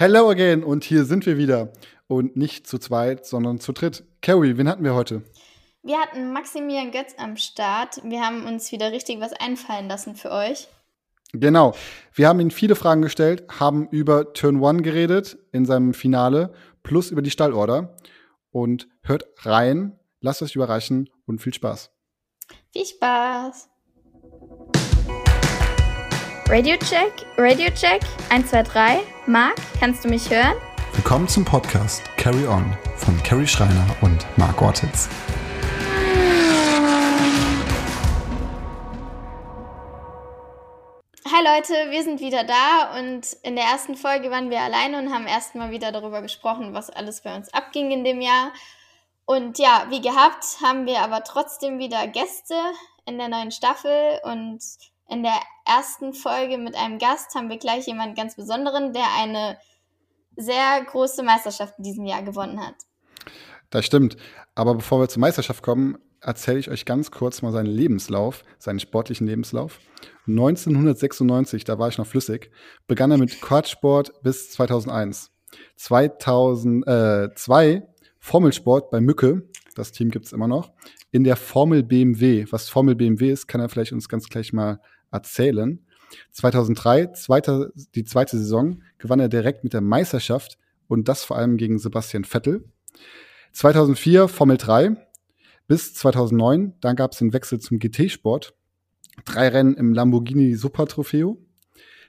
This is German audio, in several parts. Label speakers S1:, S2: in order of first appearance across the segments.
S1: Hello again und hier sind wir wieder. Und nicht zu zweit, sondern zu dritt. Carrie, wen hatten wir heute?
S2: Wir hatten Maximilian Götz am Start. Wir haben uns wieder richtig was einfallen lassen für euch.
S1: Genau. Wir haben ihm viele Fragen gestellt, haben über Turn One geredet in seinem Finale, plus über die Stallorder. Und hört rein, lasst euch überraschen und viel Spaß.
S2: Viel Spaß. Radio Check, Radio Check, 1, 2, 3. Marc, kannst du mich hören?
S3: Willkommen zum Podcast Carry On von Carrie Schreiner und Marc Ortiz.
S2: Hi Leute, wir sind wieder da und in der ersten Folge waren wir alleine und haben erstmal wieder darüber gesprochen, was alles bei uns abging in dem Jahr. Und ja, wie gehabt, haben wir aber trotzdem wieder Gäste in der neuen Staffel und in der ersten Folge mit einem Gast haben wir gleich jemanden ganz Besonderen, der eine sehr große Meisterschaft in diesem Jahr gewonnen hat.
S1: Das stimmt. Aber bevor wir zur Meisterschaft kommen, erzähle ich euch ganz kurz mal seinen Lebenslauf, seinen sportlichen Lebenslauf. 1996, da war ich noch flüssig, begann er mit Quadsport bis 2001. 2002 Formelsport bei Mücke, das Team gibt es immer noch, in der Formel BMW. Was Formel BMW ist, kann er vielleicht uns ganz gleich mal erzählen. 2003, zweite, die zweite Saison, gewann er direkt mit der Meisterschaft und das vor allem gegen Sebastian Vettel. 2004 Formel 3 bis 2009, dann gab es den Wechsel zum GT-Sport. Drei Rennen im Lamborghini Super Trofeo.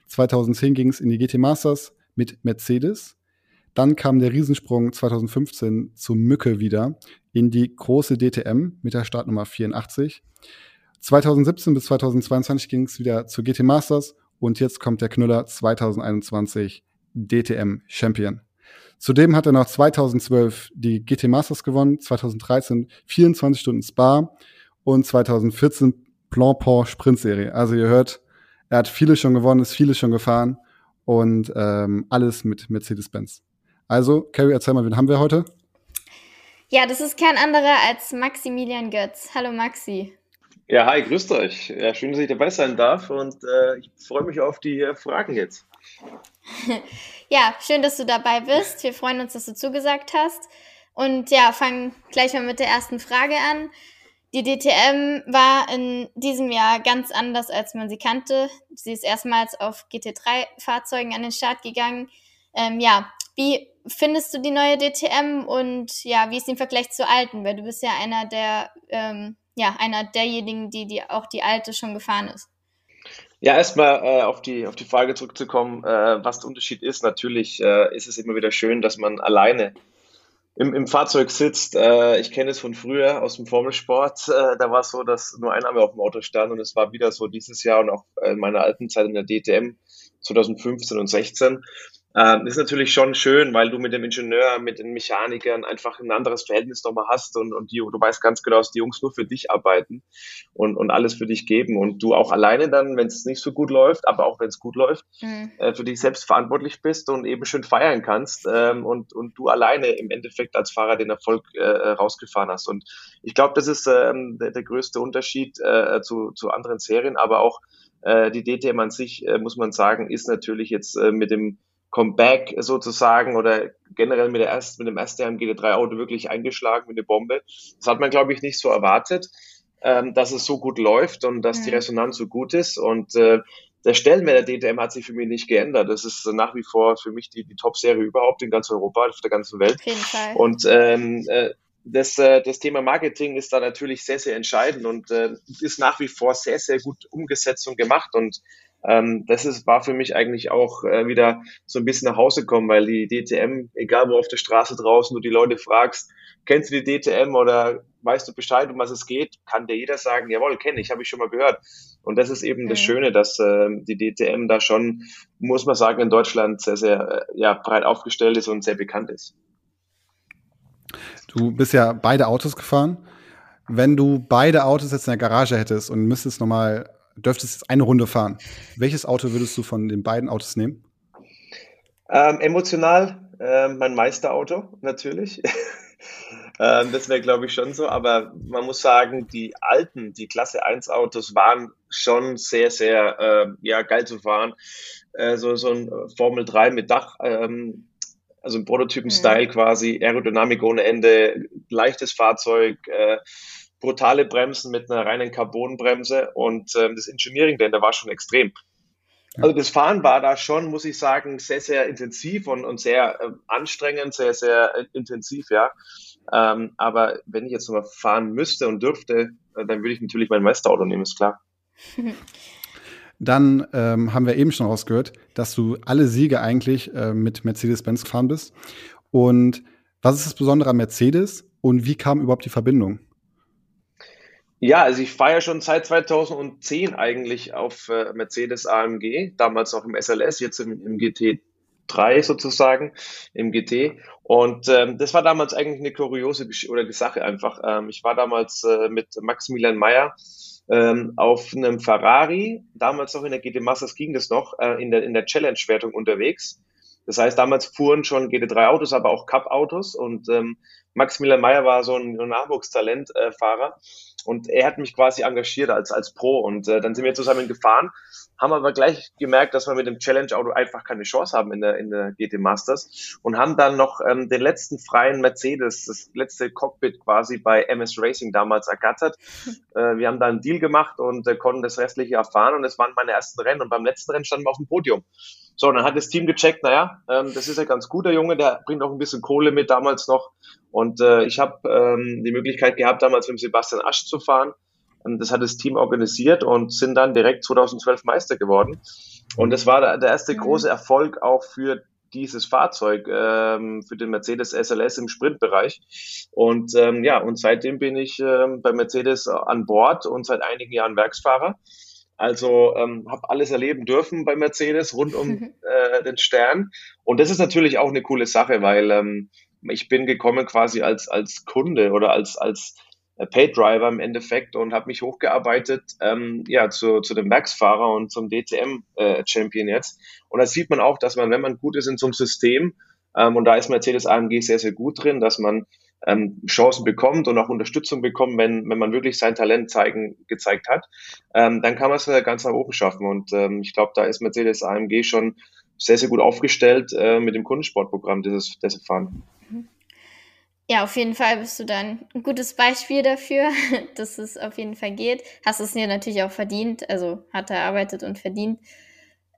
S1: 2010 ging es in die GT Masters mit Mercedes. Dann kam der Riesensprung 2015 zu Mücke wieder in die große DTM mit der Startnummer 84. 2017 bis 2022 ging es wieder zu GT Masters und jetzt kommt der Knüller 2021 DTM Champion. Zudem hat er noch 2012 die GT Masters gewonnen, 2013 24 Stunden Spa und 2014 Plan Pont Sprintserie. Also ihr hört, er hat viele schon gewonnen, ist viele schon gefahren und ähm, alles mit Mercedes-Benz. Also, Carrie, erzähl mal, wen haben wir heute?
S2: Ja, das ist kein anderer als Maximilian Götz. Hallo Maxi.
S4: Ja, hi, grüßt euch. Ja, schön, dass ich dabei sein darf und äh, ich freue mich auf die äh, Fragen jetzt.
S2: ja, schön, dass du dabei bist. Wir freuen uns, dass du zugesagt hast. Und ja, fangen gleich mal mit der ersten Frage an. Die DTM war in diesem Jahr ganz anders, als man sie kannte. Sie ist erstmals auf GT3-Fahrzeugen an den Start gegangen. Ähm, ja, wie findest du die neue DTM und ja, wie ist im Vergleich zur alten? Weil du bist ja einer der ähm, ja, einer derjenigen, die, die auch die alte schon gefahren ist.
S4: Ja, erstmal äh, auf, die, auf die Frage zurückzukommen, äh, was der Unterschied ist. Natürlich äh, ist es immer wieder schön, dass man alleine im, im Fahrzeug sitzt. Äh, ich kenne es von früher aus dem Formelsport. Äh, da war es so, dass nur ein Name auf dem Auto stand und es war wieder so dieses Jahr und auch in meiner alten Zeit in der DTM 2015 und 16 ähm, ist natürlich schon schön, weil du mit dem Ingenieur, mit den Mechanikern einfach ein anderes Verhältnis nochmal hast und, und die, du weißt ganz genau, dass die Jungs nur für dich arbeiten und, und alles für dich geben und du auch alleine dann, wenn es nicht so gut läuft, aber auch wenn es gut läuft, mhm. äh, für dich selbst verantwortlich bist und eben schön feiern kannst ähm, und, und du alleine im Endeffekt als Fahrer den Erfolg äh, rausgefahren hast. Und ich glaube, das ist ähm, der, der größte Unterschied äh, zu, zu anderen Serien, aber auch äh, die DTM an sich, äh, muss man sagen, ist natürlich jetzt äh, mit dem Comeback sozusagen oder generell mit, der erst, mit dem ersten GT3-Auto wirklich eingeschlagen wie eine Bombe. Das hat man, glaube ich, nicht so erwartet, ähm, dass es so gut läuft und dass mhm. die Resonanz so gut ist. Und äh, der Stellenwert der DTM hat sich für mich nicht geändert. Das ist nach wie vor für mich die, die Top-Serie überhaupt in ganz Europa, auf der ganzen Welt. Auf jeden Fall. Und ähm, äh, das, äh, das Thema Marketing ist da natürlich sehr, sehr entscheidend und äh, ist nach wie vor sehr, sehr gut umgesetzt und gemacht. Und ähm, das ist, war für mich eigentlich auch äh, wieder so ein bisschen nach Hause kommen, weil die DTM, egal wo auf der Straße draußen du die Leute fragst, kennst du die DTM oder weißt du Bescheid, um was es geht, kann dir jeder sagen, jawohl, kenne ich, habe ich schon mal gehört. Und das ist eben mhm. das Schöne, dass äh, die DTM da schon, muss man sagen, in Deutschland sehr, sehr äh, ja, breit aufgestellt ist und sehr bekannt ist.
S1: Du bist ja beide Autos gefahren. Wenn du beide Autos jetzt in der Garage hättest und müsstest nochmal dürftest jetzt eine Runde fahren. Welches Auto würdest du von den beiden Autos nehmen?
S4: Ähm, emotional äh, mein Meisterauto, natürlich. Ähm, das wäre, glaube ich, schon so. Aber man muss sagen, die alten, die Klasse 1 Autos waren schon sehr, sehr äh, ja, geil zu fahren. Äh, so, so ein Formel 3 mit Dach, ähm, also ein Prototypen-Style mhm. quasi, Aerodynamik ohne Ende, leichtes Fahrzeug, äh, brutale Bremsen mit einer reinen Carbonbremse und ähm, das Engineering denn da war schon extrem. Also das Fahren war da schon, muss ich sagen, sehr, sehr intensiv und, und sehr äh, anstrengend, sehr, sehr äh, intensiv, ja. Ähm, aber wenn ich jetzt nochmal fahren müsste und dürfte, äh, dann würde ich natürlich mein Meisterauto nehmen, ist klar.
S1: Dann ähm, haben wir eben schon rausgehört, dass du alle Siege eigentlich äh, mit Mercedes-Benz gefahren bist. Und was ist das Besondere an Mercedes und wie kam überhaupt die Verbindung?
S4: Ja, also ich fahre ja schon seit 2010 eigentlich auf äh, Mercedes AMG, damals noch im SLS, jetzt im, im GT3 sozusagen, im GT. Und ähm, das war damals eigentlich eine kuriose Gesch oder die Sache einfach. Ähm, ich war damals äh, mit Maximilian Mayer ähm, auf einem Ferrari, damals noch in der GT Masters ging das noch, äh, in der, in der Challenge-Wertung unterwegs. Das heißt, damals fuhren schon GT3-Autos, aber auch Cup-Autos und ähm, Maximilian Mayer war so ein, ein Nachwuchstalent-Fahrer. Äh, und er hat mich quasi engagiert als, als Pro. Und äh, dann sind wir zusammen gefahren, haben aber gleich gemerkt, dass wir mit dem Challenge-Auto einfach keine Chance haben in der, in der GT Masters und haben dann noch ähm, den letzten freien Mercedes, das letzte Cockpit quasi bei MS Racing damals ergattert. Äh, wir haben da einen Deal gemacht und äh, konnten das restliche erfahren und es waren meine ersten Rennen. Und beim letzten Rennen standen wir auf dem Podium. So, dann hat das Team gecheckt, naja, ähm, das ist ja ganz guter Junge, der bringt auch ein bisschen Kohle mit damals noch. Und äh, ich habe ähm, die Möglichkeit gehabt, damals mit Sebastian Asch zu fahren. Und das hat das Team organisiert und sind dann direkt 2012 Meister geworden. Und das war der, erste mhm. große Erfolg auch für dieses Fahrzeug, ähm, für den Mercedes SLS im Sprintbereich. Und ähm, ja, und seitdem bin ich ähm, bei Mercedes an Bord und seit einigen Jahren Werksfahrer. Also ähm, habe alles erleben dürfen bei Mercedes rund um äh, den Stern. Und das ist natürlich auch eine coole Sache, weil ähm, ich bin gekommen quasi als, als Kunde oder als, als äh, Paid-Driver im Endeffekt und habe mich hochgearbeitet ähm, ja, zu, zu dem Werksfahrer und zum DTM-Champion äh, jetzt. Und da sieht man auch, dass man, wenn man gut ist in so einem System, ähm, und da ist Mercedes AMG sehr, sehr gut drin, dass man ähm, Chancen bekommt und auch Unterstützung bekommt, wenn, wenn man wirklich sein Talent zeigen, gezeigt hat, ähm, dann kann man es ganz nach oben schaffen. Und ähm, ich glaube, da ist Mercedes AMG schon sehr, sehr gut aufgestellt äh, mit dem Kundensportprogramm, das, sie fahren.
S2: Ja, auf jeden Fall bist du dann ein gutes Beispiel dafür, dass es auf jeden Fall geht. Hast es dir natürlich auch verdient, also hat er erarbeitet und verdient.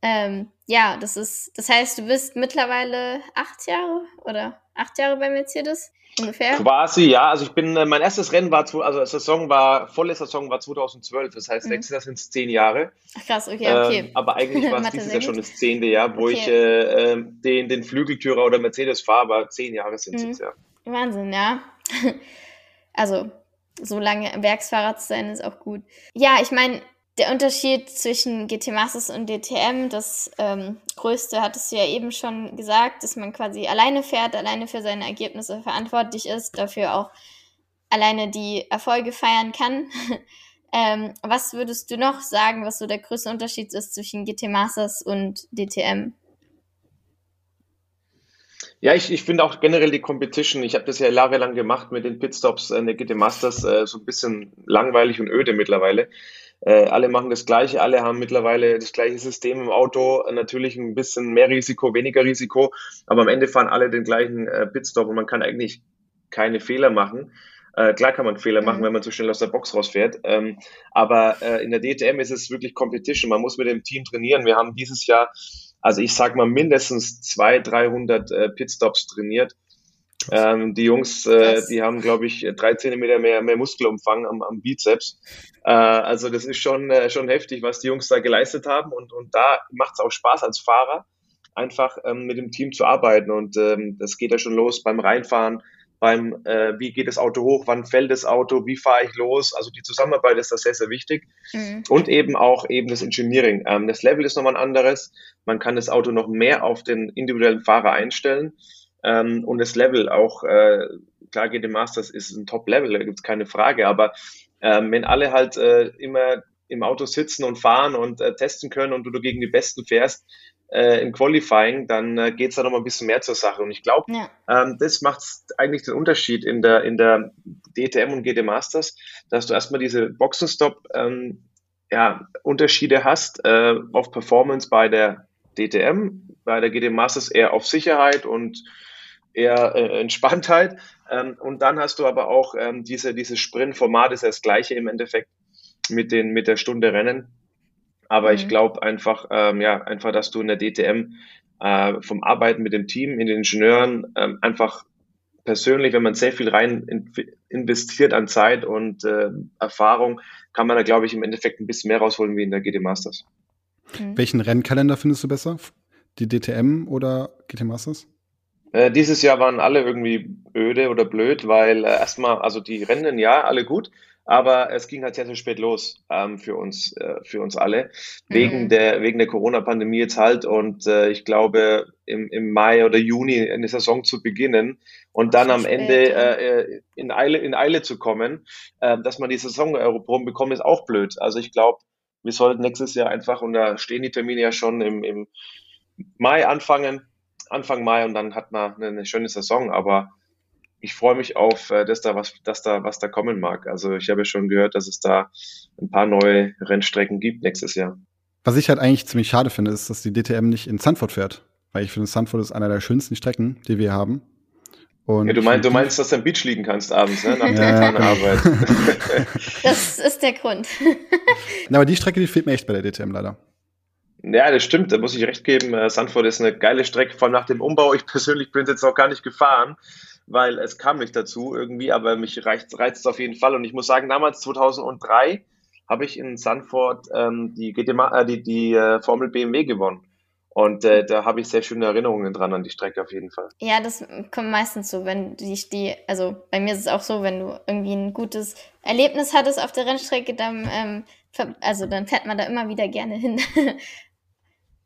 S2: Ähm, ja, das ist, das heißt, du bist mittlerweile acht Jahre oder acht Jahre bei Mercedes ungefähr?
S4: Quasi, ja. Also ich bin, äh, mein erstes Rennen war, also Saison war, volle Saison war 2012. Das heißt, mhm. nächstes Jahr sind es zehn Jahre.
S2: Ach krass, okay, okay.
S4: Ähm, aber eigentlich war es dieses Jahr schon das zehnte Jahr, wo okay. ich äh, ähm, den, den Flügeltürer oder Mercedes fahre, aber zehn Jahre sind es mhm. jetzt, ja.
S2: Wahnsinn, ja. also, so lange Werksfahrer zu sein, ist auch gut. Ja, ich meine, der Unterschied zwischen GT Masters und DTM, das ähm, größte hattest du ja eben schon gesagt, dass man quasi alleine fährt, alleine für seine Ergebnisse verantwortlich ist, dafür auch alleine die Erfolge feiern kann. ähm, was würdest du noch sagen, was so der größte Unterschied ist zwischen GT Masters und DTM?
S4: Ja, ich, ich finde auch generell die Competition, ich habe das ja jahrelang gemacht mit den Pitstops in der GT Masters, äh, so ein bisschen langweilig und öde mittlerweile. Äh, alle machen das Gleiche, alle haben mittlerweile das gleiche System im Auto, natürlich ein bisschen mehr Risiko, weniger Risiko, aber am Ende fahren alle den gleichen äh, Pitstop und man kann eigentlich keine Fehler machen. Äh, klar kann man Fehler machen, mhm. wenn man zu schnell aus der Box rausfährt. Ähm, aber äh, in der DTM ist es wirklich Competition. Man muss mit dem Team trainieren. Wir haben dieses Jahr, also ich sag mal mindestens 200, 300 äh, Pitstops trainiert. Ähm, die Jungs, äh, die haben, glaube ich, drei Zentimeter mehr, mehr Muskelumfang am, am Bizeps. Äh, also das ist schon, äh, schon heftig, was die Jungs da geleistet haben. Und, und da macht es auch Spaß als Fahrer, einfach ähm, mit dem Team zu arbeiten. Und ähm, das geht ja schon los beim Reinfahren, beim äh, wie geht das Auto hoch, wann fällt das Auto, wie fahre ich los. Also die Zusammenarbeit ist da sehr, sehr wichtig. Mhm. Und eben auch eben das Engineering. Ähm, das Level ist nochmal ein anderes. Man kann das Auto noch mehr auf den individuellen Fahrer einstellen. Ähm, und das Level auch, äh, klar geht im Masters ist ein Top-Level, da gibt's keine Frage, aber ähm, wenn alle halt äh, immer im Auto sitzen und fahren und äh, testen können und du, du gegen die Besten fährst, äh, im Qualifying, dann äh, geht es da noch mal ein bisschen mehr zur Sache. Und ich glaube, ja. ähm, das macht eigentlich den Unterschied in der, in der DTM und GT Masters, dass du erstmal diese Boxenstopp ähm, ja, Unterschiede hast äh, auf Performance bei der DTM, bei der GT Masters eher auf Sicherheit und eher äh, Entspanntheit. Ähm, und dann hast du aber auch ähm, diese, dieses Sprintformat ist ja das gleiche im Endeffekt mit, den, mit der Stunde Rennen. Aber mhm. ich glaube einfach, ähm, ja, einfach, dass du in der DTM äh, vom Arbeiten mit dem Team, in den Ingenieuren ähm, einfach persönlich, wenn man sehr viel rein in, investiert an Zeit und äh, Erfahrung, kann man da, glaube ich, im Endeffekt ein bisschen mehr rausholen wie in der GT Masters.
S1: Mhm. Welchen Rennkalender findest du besser? Die DTM oder GT Masters?
S4: Äh, dieses Jahr waren alle irgendwie öde oder blöd, weil äh, erstmal, also die Rennen ja, alle gut, aber es ging halt sehr, sehr spät los ähm, für uns, äh, für uns alle, wegen mhm. der, wegen der Corona-Pandemie jetzt halt. Und äh, ich glaube, im, im Mai oder Juni eine Saison zu beginnen und dann am Ende äh, in, Eile, in Eile zu kommen, äh, dass man die Saison bekommt, ist auch blöd. Also ich glaube, wir sollten nächstes Jahr einfach, und da stehen die Termine ja schon im, im Mai anfangen, Anfang Mai und dann hat man eine schöne Saison. Aber ich freue mich auf, äh, dass da was, dass da was da kommen mag. Also ich habe ja schon gehört, dass es da ein paar neue Rennstrecken gibt nächstes Jahr.
S1: Was ich halt eigentlich ziemlich schade finde, ist, dass die DTM nicht in Sanford fährt. Weil ich finde, Sanford ist einer der schönsten Strecken, die wir haben.
S4: Und ja, du, meinst, du meinst, dass du am Beach liegen kannst abends, ne? nach ja, der genau. Arbeit.
S2: das ist der Grund.
S1: Na, aber die Strecke, die fehlt mir echt bei der DTM leider.
S4: Ja, das stimmt, da muss ich recht geben. Äh, Sanford ist eine geile Strecke, vor allem nach dem Umbau. Ich persönlich bin jetzt noch gar nicht gefahren, weil es kam nicht dazu irgendwie, aber mich reizt, reizt es auf jeden Fall. Und ich muss sagen, damals 2003 habe ich in Sanford ähm, die, GTMA, äh, die, die äh, Formel BMW gewonnen. Und äh, da habe ich sehr schöne Erinnerungen dran an die Strecke auf jeden Fall.
S2: Ja, das kommt meistens so, wenn die, die also bei mir ist es auch so, wenn du irgendwie ein gutes Erlebnis hattest auf der Rennstrecke, dann, ähm, also dann fährt man da immer wieder gerne hin.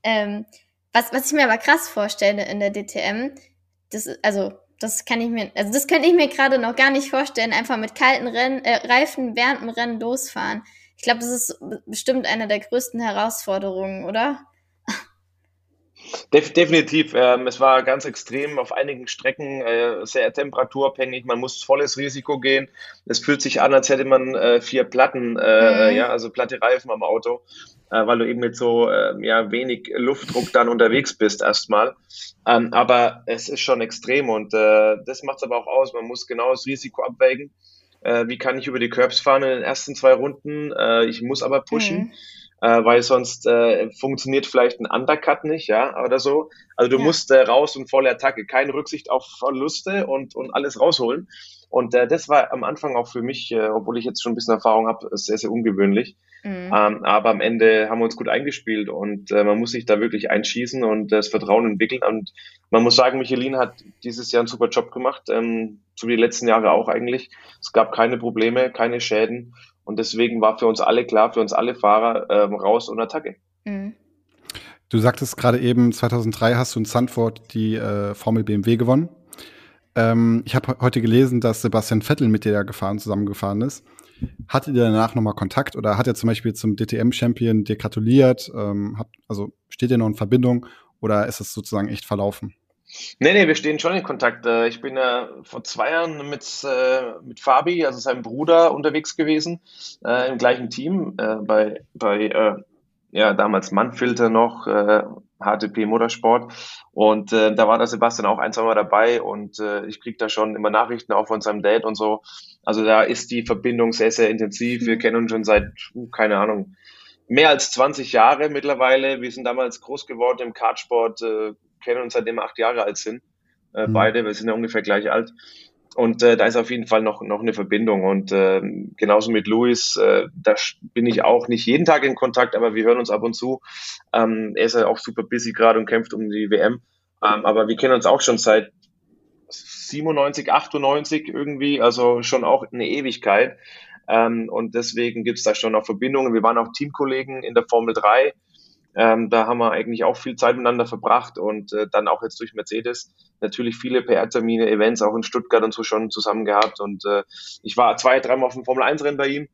S2: ähm, was, was ich mir aber krass vorstelle in der DTM, das, also das kann ich mir, also das könnte ich mir gerade noch gar nicht vorstellen, einfach mit kalten Rennen, äh, Reifen während dem Rennen losfahren. Ich glaube, das ist bestimmt eine der größten Herausforderungen, oder?
S4: Def definitiv. Ähm, es war ganz extrem auf einigen Strecken, äh, sehr temperaturabhängig. Man muss volles Risiko gehen. Es fühlt sich an, als hätte man äh, vier Platten, äh, mhm. ja, also platte Reifen am Auto, äh, weil du eben mit so ähm, ja, wenig Luftdruck dann unterwegs bist erstmal. Ähm, aber es ist schon extrem und äh, das macht es aber auch aus. Man muss genau das Risiko abwägen. Äh, wie kann ich über die Curbs fahren in den ersten zwei Runden? ich muss aber pushen. Mhm äh, weil sonst äh, funktioniert vielleicht ein Undercut nicht, ja, oder so. Also du ja. musst äh, raus und volle Attacke, keine Rücksicht auf Verluste und, und alles rausholen. Und äh, das war am Anfang auch für mich, äh, obwohl ich jetzt schon ein bisschen Erfahrung habe, sehr, sehr ungewöhnlich. Mhm. Ähm, aber am Ende haben wir uns gut eingespielt und äh, man muss sich da wirklich einschießen und das Vertrauen entwickeln. Und man muss sagen, Michelin hat dieses Jahr einen super Job gemacht, ähm, so wie die letzten Jahre auch eigentlich. Es gab keine Probleme, keine Schäden und deswegen war für uns alle klar, für uns alle Fahrer ähm, raus und Attacke. Mhm.
S1: Du sagtest gerade eben, 2003 hast du in Sandford die äh, Formel BMW gewonnen. Ähm, ich habe heute gelesen, dass Sebastian Vettel mit dir da gefahren, zusammengefahren ist. Hattet ihr danach nochmal Kontakt oder hat er zum Beispiel zum DTM-Champion dir gratuliert? Ähm, hat, also steht ihr noch in Verbindung oder ist es sozusagen echt verlaufen?
S4: Nee, nee, wir stehen schon in Kontakt. Äh, ich bin ja vor zwei Jahren mit, äh, mit Fabi, also seinem Bruder, unterwegs gewesen, äh, im gleichen Team, äh, bei, bei äh, ja, damals Mannfilter noch, äh, HTP Motorsport. Und äh, da war der Sebastian auch ein, zwei Mal dabei und äh, ich kriege da schon immer Nachrichten auch von seinem Dad und so. Also da ist die Verbindung sehr, sehr intensiv. Wir kennen uns schon seit, keine Ahnung, mehr als 20 Jahre mittlerweile. Wir sind damals groß geworden im Kartsport, äh, kennen uns seitdem wir acht Jahre alt sind. Äh, mhm. Beide, wir sind ja ungefähr gleich alt. Und äh, da ist auf jeden Fall noch, noch eine Verbindung. Und äh, genauso mit Luis, äh, da bin ich auch nicht jeden Tag in Kontakt, aber wir hören uns ab und zu. Ähm, er ist ja auch super busy gerade und kämpft um die WM. Ähm, aber wir kennen uns auch schon seit 97, 98 irgendwie, also schon auch eine Ewigkeit. Ähm, und deswegen gibt es da schon auch Verbindungen. Wir waren auch Teamkollegen in der Formel 3 ähm, da haben wir eigentlich auch viel Zeit miteinander verbracht und äh, dann auch jetzt durch Mercedes natürlich viele PR-Termine, Events auch in Stuttgart und so schon zusammen gehabt. Und äh, ich war zwei, dreimal auf dem Formel-1-Rennen bei ihm.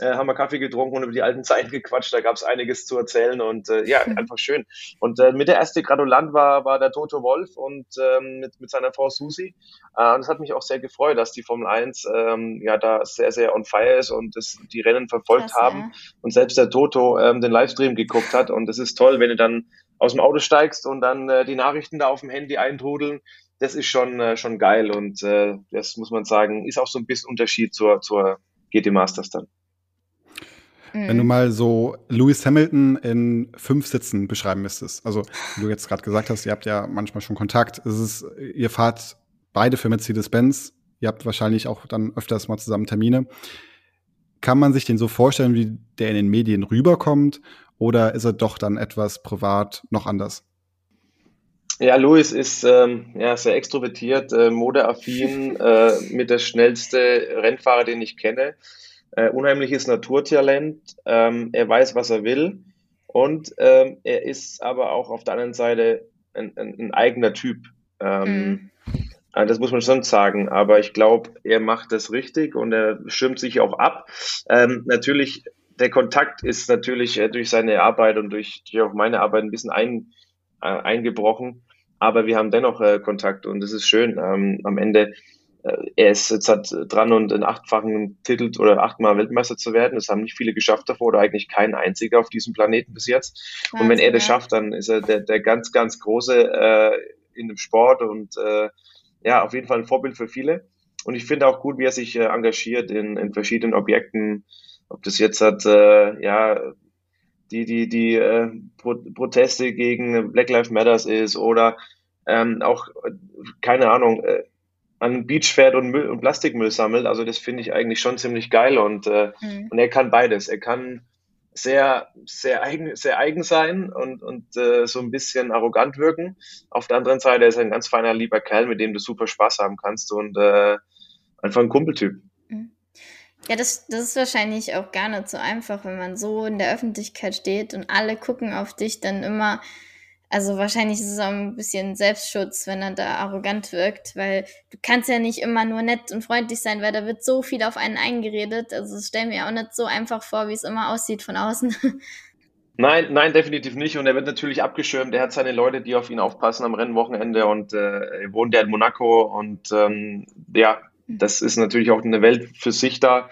S4: Äh, haben wir Kaffee getrunken und über die alten Zeiten gequatscht. Da gab es einiges zu erzählen und äh, ja, einfach schön. Und äh, mit der erste Gradulant war, war der Toto Wolf und ähm, mit, mit seiner Frau Susi. Äh, und es hat mich auch sehr gefreut, dass die Formel 1 ähm, ja da sehr, sehr on fire ist und das, die Rennen verfolgt Krass, haben. Und selbst der Toto ähm, den Livestream geguckt hat. Und es ist toll, wenn du dann aus dem Auto steigst und dann äh, die Nachrichten da auf dem Handy eintrudeln das ist schon, äh, schon geil und äh, das muss man sagen, ist auch so ein bisschen Unterschied zur, zur GT Masters dann.
S1: Wenn du mhm. mal so Lewis Hamilton in fünf Sitzen beschreiben müsstest, also wie du jetzt gerade gesagt hast, ihr habt ja manchmal schon Kontakt, es ist, ihr fahrt beide für Mercedes-Benz, ihr habt wahrscheinlich auch dann öfters mal zusammen Termine. Kann man sich den so vorstellen, wie der in den Medien rüberkommt, oder ist er doch dann etwas privat noch anders?
S4: Ja, Louis ist ähm, ja, sehr extrovertiert, äh, modeaffin, äh, mit der schnellste Rennfahrer, den ich kenne. Äh, unheimliches Naturtalent. Ähm, er weiß, was er will. Und ähm, er ist aber auch auf der anderen Seite ein, ein, ein eigener Typ. Ähm, mhm. Äh, das muss man schon sagen. Aber ich glaube, er macht das richtig und er schirmt sich auch ab. Ähm, natürlich, der Kontakt ist natürlich äh, durch seine Arbeit und durch, durch auch meine Arbeit ein bisschen ein, äh, eingebrochen. Aber wir haben dennoch äh, Kontakt und das ist schön. Ähm, am Ende er ist jetzt hat dran und einen achtfachen Titel oder achtmal Weltmeister zu werden. Das haben nicht viele geschafft davor oder eigentlich kein einziger auf diesem Planeten bis jetzt. Wahnsinn, und wenn er das schafft, dann ist er der, der ganz, ganz große äh, in dem Sport und äh, ja, auf jeden Fall ein Vorbild für viele. Und ich finde auch gut, wie er sich äh, engagiert in, in verschiedenen Objekten. Ob das jetzt hat, äh, ja, die, die, die äh, Pro Proteste gegen Black Lives Matters ist oder ähm, auch, keine Ahnung, äh, an den Beach fährt und, Müll, und Plastikmüll sammelt. Also das finde ich eigentlich schon ziemlich geil und, äh, mhm. und er kann beides. Er kann sehr, sehr eigen, sehr eigen sein und, und äh, so ein bisschen arrogant wirken. Auf der anderen Seite ist er ein ganz feiner, lieber Kerl, mit dem du super Spaß haben kannst und äh, einfach ein Kumpeltyp. Mhm.
S2: Ja, das, das ist wahrscheinlich auch gar nicht so einfach, wenn man so in der Öffentlichkeit steht und alle gucken auf dich, dann immer also wahrscheinlich ist es auch ein bisschen Selbstschutz, wenn er da arrogant wirkt, weil du kannst ja nicht immer nur nett und freundlich sein, weil da wird so viel auf einen eingeredet. Also es stell mir auch nicht so einfach vor, wie es immer aussieht von außen.
S4: Nein, nein, definitiv nicht. Und er wird natürlich abgeschirmt. Er hat seine Leute, die auf ihn aufpassen am Rennwochenende und äh, er wohnt ja in Monaco und ähm, ja, das ist natürlich auch eine Welt für sich da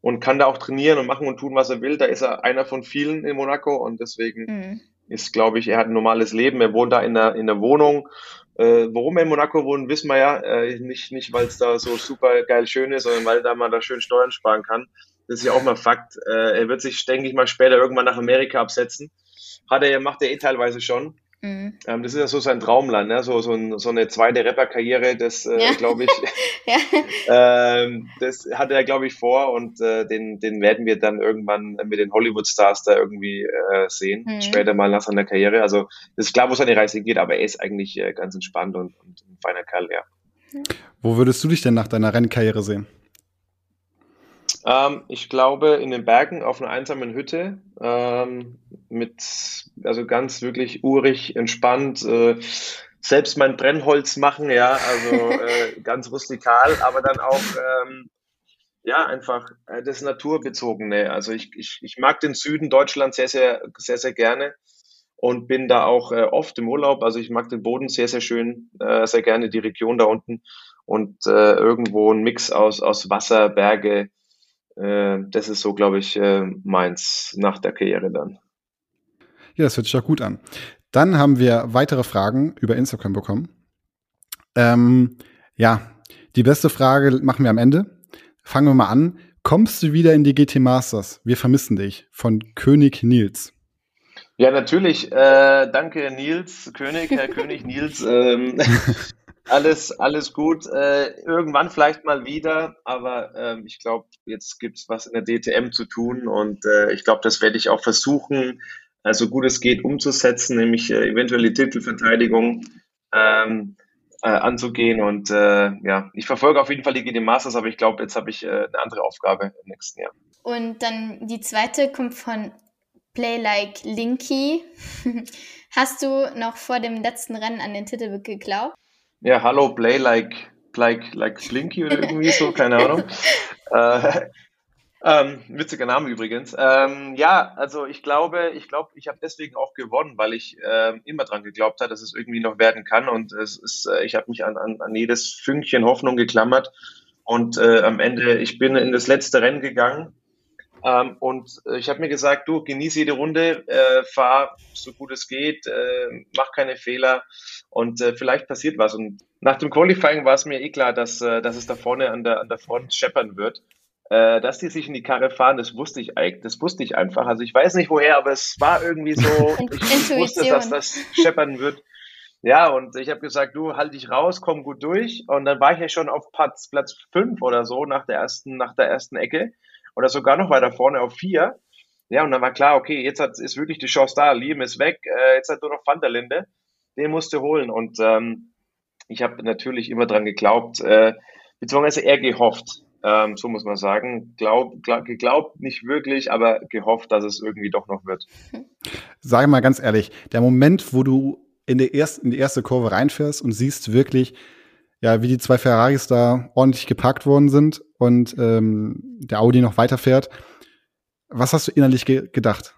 S4: und kann da auch trainieren und machen und tun, was er will. Da ist er einer von vielen in Monaco und deswegen mhm ist, glaube ich, er hat ein normales Leben. Er wohnt da in der, in der Wohnung. Äh, warum er in Monaco wohnt, wissen wir ja. Äh, nicht, nicht weil es da so super geil schön ist, sondern weil da man da schön Steuern sparen kann. Das ist ja auch mal Fakt. Äh, er wird sich, denke ich mal, später irgendwann nach Amerika absetzen. Hat er, macht er eh teilweise schon. Mhm. Ähm, das ist ja so sein Traumland, ne? so, so, ein, so eine zweite Rapper-Karriere, das äh, ja. glaube ich, ja. ähm, das hat er, glaube ich, vor und äh, den, den werden wir dann irgendwann mit den Hollywood-Stars da irgendwie äh, sehen, mhm. später mal nach seiner Karriere. Also das ist klar, wo seine Reise geht, aber er ist eigentlich äh, ganz entspannt und, und ein feiner Kerl, ja.
S1: Wo würdest du dich denn nach deiner Rennkarriere sehen?
S4: Ähm, ich glaube in den Bergen auf einer einsamen Hütte ähm, mit, also ganz wirklich urig, entspannt. Äh, selbst mein Brennholz machen, ja, also äh, ganz rustikal, aber dann auch ähm, ja einfach äh, das Naturbezogene. Also ich, ich, ich mag den Süden Deutschlands sehr, sehr, sehr, sehr gerne und bin da auch äh, oft im Urlaub. Also ich mag den Boden sehr, sehr schön, äh, sehr gerne die Region da unten und äh, irgendwo ein Mix aus, aus Wasser, Berge, äh, das ist so, glaube ich, äh, meins nach der Karriere dann.
S1: Ja, das hört sich doch gut an. Dann haben wir weitere Fragen über Instagram bekommen. Ähm, ja, die beste Frage machen wir am Ende. Fangen wir mal an. Kommst du wieder in die GT Masters? Wir vermissen dich. Von König Nils.
S4: Ja, natürlich. Äh, danke, Nils, König, Herr König Nils. Ähm, alles, alles gut. Äh, irgendwann vielleicht mal wieder, aber ähm, ich glaube, jetzt gibt es was in der DTM zu tun und äh, ich glaube, das werde ich auch versuchen, äh, so gut es geht, umzusetzen, nämlich äh, eventuell die Titelverteidigung ähm, äh, anzugehen. Und äh, ja, ich verfolge auf jeden Fall die GT Masters, aber ich glaube, jetzt habe ich eine andere Aufgabe im nächsten Jahr.
S2: Und dann die zweite kommt von Play Like Linky. Hast du noch vor dem letzten Rennen an den Titel geglaubt?
S4: Ja, hallo, play like, like, like Slinky oder irgendwie so, keine Ahnung. äh, Ähm, witziger Name übrigens. Ähm, ja, also ich glaube, ich glaube, ich habe deswegen auch gewonnen, weil ich äh, immer dran geglaubt habe, dass es irgendwie noch werden kann. Und es ist, äh, ich habe mich an, an, an jedes Fünkchen Hoffnung geklammert. Und äh, am Ende, ich bin in das letzte Rennen gegangen. Ähm, und äh, ich habe mir gesagt, du genieße jede Runde, äh, fahr so gut es geht, äh, mach keine Fehler und äh, vielleicht passiert was. Und nach dem Qualifying war es mir eh klar, dass, äh, dass es da vorne an der, an der Front scheppern wird. Äh, dass die sich in die Karre fahren, das wusste ich eigentlich, das wusste ich einfach. Also ich weiß nicht woher, aber es war irgendwie so, ich wusste, dass das scheppern wird. Ja, und ich habe gesagt, du halt dich raus, komm gut durch. Und dann war ich ja schon auf Platz, Platz fünf oder so nach der ersten, nach der ersten Ecke. Oder sogar noch weiter vorne auf vier. Ja, und dann war klar, okay, jetzt hat, ist wirklich die Chance da. Liam ist weg, äh, jetzt hat nur noch Van der Linde. Den musste holen. Und ähm, ich habe natürlich immer dran geglaubt, äh, beziehungsweise eher gehofft, ähm, so muss man sagen. Glaub, glaub, geglaubt nicht wirklich, aber gehofft, dass es irgendwie doch noch wird.
S1: Sage mal ganz ehrlich, der Moment, wo du in, der erst, in die erste Kurve reinfährst und siehst wirklich, ja, wie die zwei Ferraris da ordentlich gepackt worden sind und ähm, der Audi noch weiterfährt. Was hast du innerlich ge gedacht?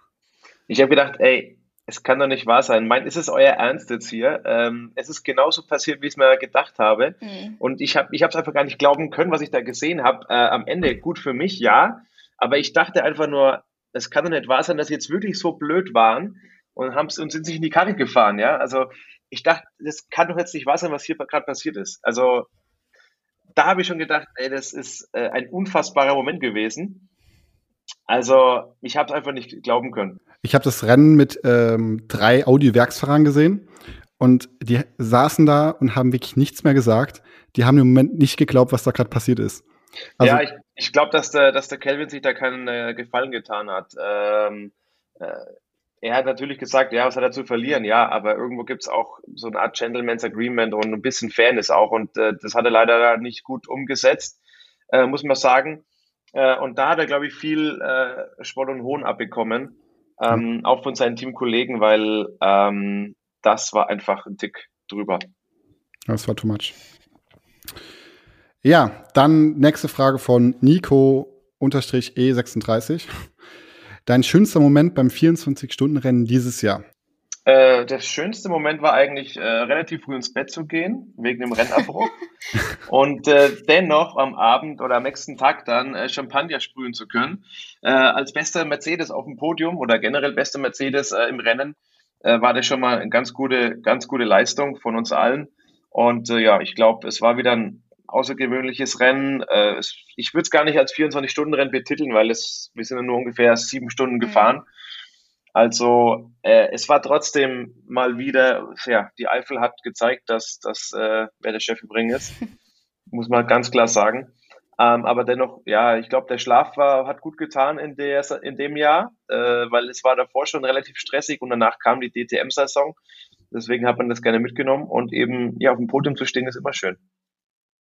S4: Ich habe gedacht, ey, es kann doch nicht wahr sein. Mein, ist es euer Ernst jetzt hier? Ähm, es ist genauso passiert, wie ich es mir gedacht habe. Mhm. Und ich habe es ich einfach gar nicht glauben können, was ich da gesehen habe. Äh, am Ende gut für mich, ja. Aber ich dachte einfach nur, es kann doch nicht wahr sein, dass sie jetzt wirklich so blöd waren und, haben's, und sind sich in die Karre gefahren, ja. Also ich dachte, das kann doch jetzt nicht wahr sein, was hier gerade passiert ist. Also da habe ich schon gedacht, ey, das ist äh, ein unfassbarer Moment gewesen. Also ich habe es einfach nicht glauben können.
S1: Ich habe das Rennen mit ähm, drei Audi-Werksfahrern gesehen und die saßen da und haben wirklich nichts mehr gesagt. Die haben im Moment nicht geglaubt, was da gerade passiert ist.
S4: Also, ja, ich, ich glaube, dass der, dass der Kelvin sich da keinen äh, Gefallen getan hat. Ähm, äh, er hat natürlich gesagt, ja, was hat er zu verlieren? Ja, aber irgendwo gibt es auch so eine Art Gentleman's Agreement und ein bisschen Fairness auch. Und äh, das hat er leider nicht gut umgesetzt, äh, muss man sagen. Äh, und da hat er, glaube ich, viel äh, Spott und Hohn abbekommen ähm, mhm. auch von seinen Teamkollegen, weil ähm, das war einfach ein Tick drüber.
S1: Das war too much. Ja, dann nächste Frage von Nico-E36. Dein schönster Moment beim 24-Stunden-Rennen dieses Jahr?
S4: Äh, der schönste Moment war eigentlich, äh, relativ früh ins Bett zu gehen, wegen dem Rennabbruch. und äh, dennoch am Abend oder am nächsten Tag dann äh, Champagner sprühen zu können. Äh, als bester Mercedes auf dem Podium oder generell bester Mercedes äh, im Rennen war das schon mal eine ganz gute, ganz gute Leistung von uns allen. Und ja, ich glaube, es war wieder ein außergewöhnliches Rennen. Es, ich würde es gar nicht als 24-Stunden-Rennen betiteln, weil es, wir sind ja nur ungefähr sieben Stunden mhm. gefahren. Also äh, es war trotzdem mal wieder, ja, die Eifel hat gezeigt, dass, dass äh, wer der Chef übrigens ist, muss man ganz klar sagen. Ähm, aber dennoch, ja, ich glaube, der Schlaf war, hat gut getan in, der, in dem Jahr, äh, weil es war davor schon relativ stressig und danach kam die DTM-Saison. Deswegen hat man das gerne mitgenommen und eben ja, auf dem Podium zu stehen ist immer schön.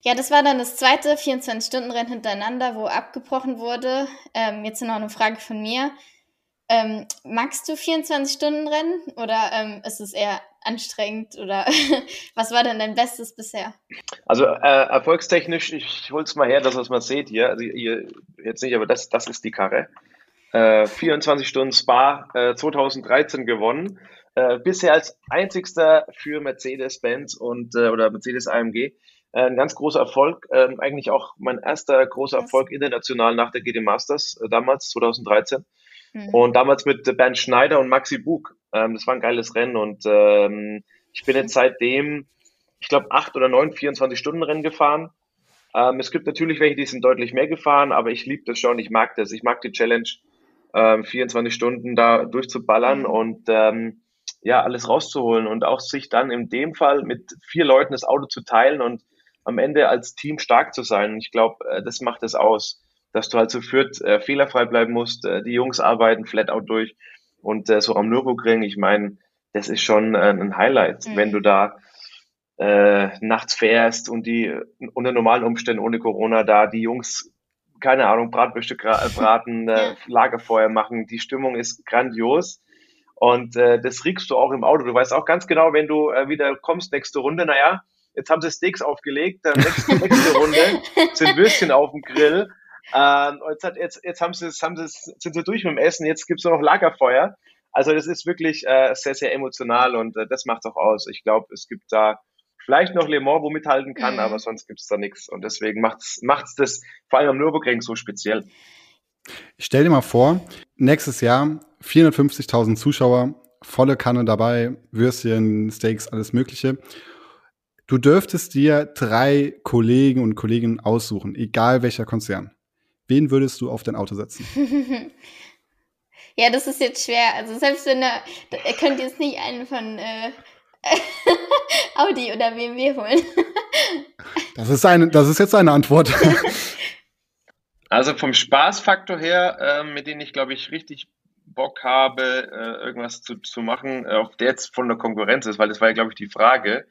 S2: Ja, das war dann das zweite 24-Stunden-Rennen hintereinander, wo abgebrochen wurde. Ähm, jetzt noch eine Frage von mir. Ähm, magst du 24-Stunden-Rennen oder ähm, ist es eher anstrengend oder was war denn dein Bestes bisher?
S4: Also äh, erfolgstechnisch, ich hol's mal her, das was man seht hier, also ihr jetzt nicht, aber das, das ist die Karre. Äh, 24 Stunden Spa äh, 2013 gewonnen. Äh, bisher als einzigster für Mercedes-Benz und äh, oder Mercedes-AMG. Äh, ein ganz großer Erfolg, ähm, eigentlich auch mein erster großer Erfolg international nach der GD Masters, äh, damals 2013. Mhm. Und damals mit Bernd Schneider und Maxi Bug. Ähm, das war ein geiles Rennen und ähm, ich bin jetzt seitdem, ich glaube, acht oder neun 24-Stunden-Rennen gefahren. Ähm, es gibt natürlich welche, die sind deutlich mehr gefahren, aber ich liebe das schon, ich mag das. Ich mag die Challenge, ähm, 24 Stunden da durchzuballern mhm. und ähm, ja, alles rauszuholen und auch sich dann in dem Fall mit vier Leuten das Auto zu teilen und am Ende als Team stark zu sein. Ich glaube, äh, das macht es aus dass du halt so führt, äh, fehlerfrei bleiben musst. Äh, die Jungs arbeiten flat out durch. Und äh, so am Nürburgring, ich meine, das ist schon ein Highlight, mhm. wenn du da nachts fährst und die unter normalen Umständen ohne Corona da die Jungs, keine Ahnung, Bratwürste braten, äh, Lagerfeuer machen. Die Stimmung ist grandios. Und äh, das riechst du auch im Auto. Du weißt auch ganz genau, wenn du äh, wieder kommst, nächste Runde, naja, jetzt haben sie Steaks aufgelegt, dann nächste, nächste Runde sind Würstchen auf dem Grill Ähm, jetzt, hat, jetzt, jetzt haben sie, haben sie, sind sie durch mit dem Essen, jetzt gibt es nur noch Lagerfeuer. Also das ist wirklich äh, sehr, sehr emotional und äh, das macht auch aus. Ich glaube, es gibt da vielleicht noch Le Mans, wo mithalten kann, mhm. aber sonst gibt es da nichts. Und deswegen macht es das vor allem am Nürburgring so speziell.
S1: Ich stell dir mal vor, nächstes Jahr 450.000 Zuschauer, volle Kanne dabei, Würstchen, Steaks, alles Mögliche. Du dürftest dir drei Kollegen und Kolleginnen aussuchen, egal welcher Konzern. Wen würdest du auf dein Auto setzen?
S2: ja, das ist jetzt schwer. Also selbst wenn er, er könnte jetzt nicht einen von äh, Audi oder BMW holen.
S1: das ist eine, das ist jetzt eine Antwort.
S4: also vom Spaßfaktor her, äh, mit dem ich glaube ich richtig Bock habe, äh, irgendwas zu, zu machen, äh, auf der jetzt von der Konkurrenz ist, weil das war ja glaube ich die Frage.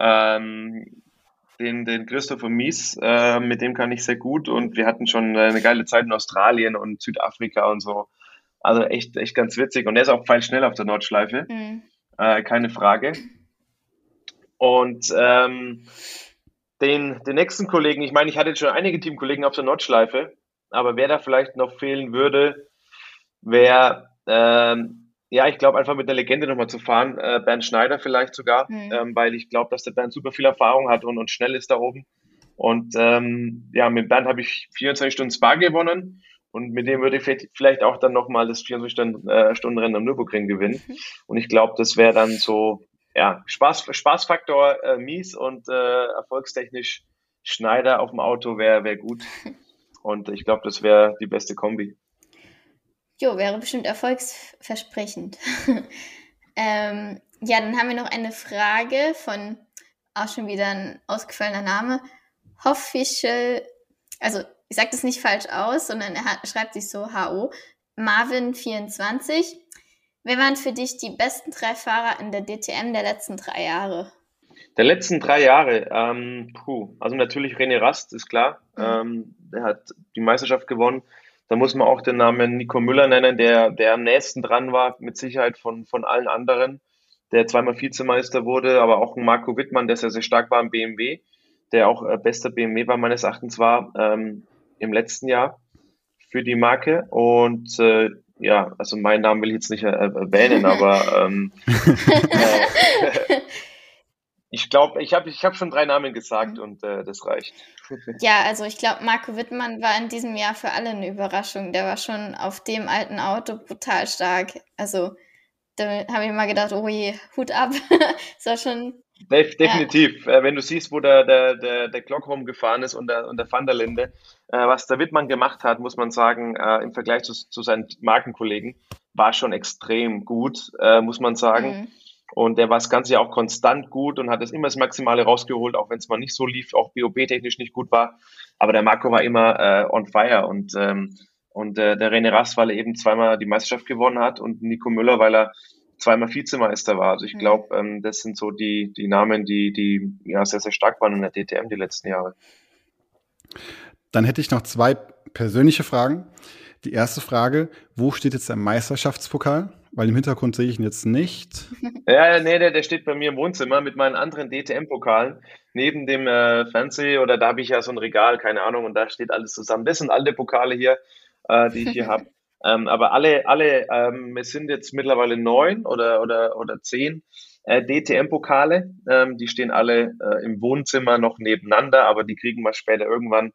S4: Ähm, den, den Christopher Mies, äh, mit dem kann ich sehr gut und wir hatten schon eine geile Zeit in Australien und Südafrika und so. Also echt, echt ganz witzig. Und er ist auch schnell auf der Nordschleife. Mhm. Äh, keine Frage. Und ähm, den, den nächsten Kollegen, ich meine, ich hatte jetzt schon einige Teamkollegen auf der Nordschleife, aber wer da vielleicht noch fehlen würde, wäre ähm, ja, ich glaube einfach mit der Legende nochmal zu fahren. Äh, Bernd Schneider vielleicht sogar, mhm. ähm, weil ich glaube, dass der Bernd super viel Erfahrung hat und, und schnell ist da oben. Und ähm, ja, mit Bernd habe ich 24 Stunden Spa gewonnen und mit dem würde ich vielleicht auch dann nochmal das 24 Stunden, äh, Stunden Rennen am Nürburgring gewinnen. Mhm. Und ich glaube, das wäre dann so, ja, Spaß, Spaßfaktor äh, mies und äh, erfolgstechnisch Schneider auf dem Auto wäre wär gut. Und ich glaube, das wäre die beste Kombi.
S2: Jo, wäre bestimmt erfolgsversprechend. ähm, ja, dann haben wir noch eine Frage von auch schon wieder ein ausgefallener Name. Hoffischel, also ich sage das nicht falsch aus, sondern er hat, schreibt sich so HO. Marvin24. Wer waren für dich die besten drei Fahrer in der DTM der letzten drei Jahre?
S4: Der letzten drei Jahre, ähm, puh, also natürlich René Rast, ist klar. Mhm. Ähm, der hat die Meisterschaft gewonnen. Da muss man auch den Namen Nico Müller nennen, der, der am nächsten dran war, mit Sicherheit von, von allen anderen, der zweimal Vizemeister wurde, aber auch ein Marco Wittmann, der sehr, sehr stark war im BMW, der auch äh, bester BMW war meines Erachtens war ähm, im letzten Jahr für die Marke. Und äh, ja, also meinen Namen will ich jetzt nicht äh, erwähnen, aber ähm, äh, ich glaube, ich habe ich hab schon drei Namen gesagt mhm. und äh, das reicht.
S2: Ja, also ich glaube, Marco Wittmann war in diesem Jahr für alle eine Überraschung. Der war schon auf dem alten Auto brutal stark. Also da habe ich mal gedacht, oh je, Hut ab. das war schon.
S4: Def definitiv. Ja. Äh, wenn du siehst, wo der, der, der, der Glock rumgefahren ist und der, und der Van der Linde, äh, was der Wittmann gemacht hat, muss man sagen, äh, im Vergleich zu, zu seinen Markenkollegen, war schon extrem gut, äh, muss man sagen. Mhm. Und der war das Ganze ja auch konstant gut und hat das immer das Maximale rausgeholt, auch wenn es mal nicht so lief, auch BOB-technisch nicht gut war. Aber der Marco war immer äh, on fire und, ähm, und äh, der René Rast, weil er eben zweimal die Meisterschaft gewonnen hat und Nico Müller, weil er zweimal Vizemeister war. Also ich mhm. glaube, ähm, das sind so die, die Namen, die, die ja sehr, sehr stark waren in der DTM die letzten Jahre.
S1: Dann hätte ich noch zwei persönliche Fragen. Die erste Frage, wo steht jetzt der Meisterschaftspokal? Weil im Hintergrund sehe ich ihn jetzt nicht.
S4: Ja, nee, der, der steht bei mir im Wohnzimmer mit meinen anderen DTM-Pokalen neben dem äh, Fernseher oder da habe ich ja so ein Regal, keine Ahnung, und da steht alles zusammen. Das sind alte Pokale hier, äh, die ich hier habe. Ähm, aber alle, alle, ähm, es sind jetzt mittlerweile neun oder, oder, oder zehn äh, DTM-Pokale. Ähm, die stehen alle äh, im Wohnzimmer noch nebeneinander, aber die kriegen wir später irgendwann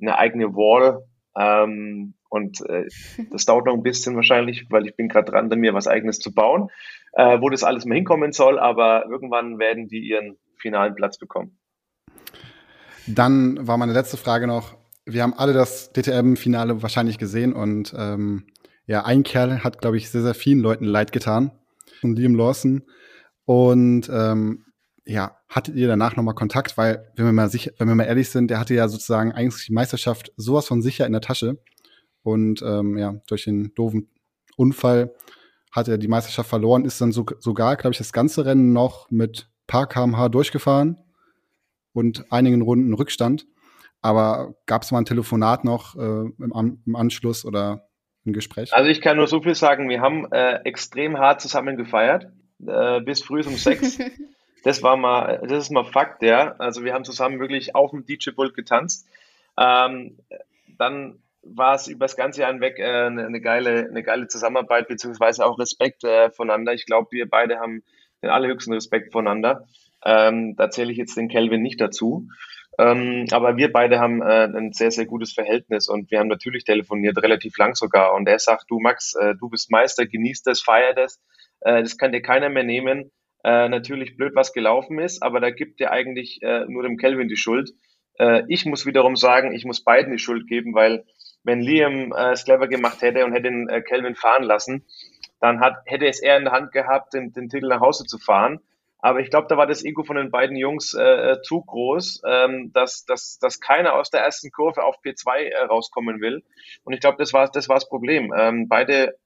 S4: eine eigene Wall. Ähm, und äh, das dauert noch ein bisschen wahrscheinlich, weil ich bin gerade dran, mir was eigenes zu bauen, äh, wo das alles mal hinkommen soll, aber irgendwann werden die ihren finalen Platz bekommen.
S1: Dann war meine letzte Frage noch. Wir haben alle das DTM-Finale wahrscheinlich gesehen und ähm, ja, ein Kerl hat, glaube ich, sehr, sehr vielen Leuten leid getan. Und Liam Lawson. Und ähm, ja, hattet ihr danach nochmal Kontakt? Weil, wenn wir mal sicher, wenn wir mal ehrlich sind, der hatte ja sozusagen eigentlich die Meisterschaft sowas von sicher in der Tasche. Und ähm, ja, durch den doofen Unfall hat er die Meisterschaft verloren, ist dann so, sogar, glaube ich, das ganze Rennen noch mit paar kmh durchgefahren und einigen Runden Rückstand. Aber gab es mal ein Telefonat noch äh, im, im, Anschluss oder ein Gespräch?
S4: Also ich kann nur so viel sagen, wir haben äh, extrem hart zusammen gefeiert, äh, bis früh um sechs. das war mal, das ist mal Fakt, ja. Also wir haben zusammen wirklich auf dem DJ-Pult getanzt. Ähm, dann war es über das ganze Jahr hinweg äh, eine, eine, geile, eine geile Zusammenarbeit, beziehungsweise auch Respekt äh, voneinander. Ich glaube, wir beide haben den allerhöchsten Respekt voneinander. Ähm, da zähle ich jetzt den Kelvin nicht dazu. Ähm, aber wir beide haben äh, ein sehr, sehr gutes Verhältnis und wir haben natürlich telefoniert, relativ lang sogar. Und er sagt, du Max, äh, du bist Meister, genieß das, feier das. Äh, das kann dir keiner mehr nehmen. Äh, natürlich blöd, was gelaufen ist, aber da gibt dir eigentlich äh, nur dem Kelvin die Schuld. Äh, ich muss wiederum sagen, ich muss beiden die Schuld geben, weil wenn Liam äh, es clever gemacht hätte und hätte den äh, Kelvin fahren lassen, dann hat, hätte es eher in der Hand gehabt, den, den Titel nach Hause zu fahren. Aber ich glaube, da war das Ego von den beiden Jungs äh, äh, zu groß, ähm, dass, dass, dass keiner aus der ersten Kurve auf P2 äh, rauskommen will. Und ich glaube, das war das, war das Problem. Ähm, beide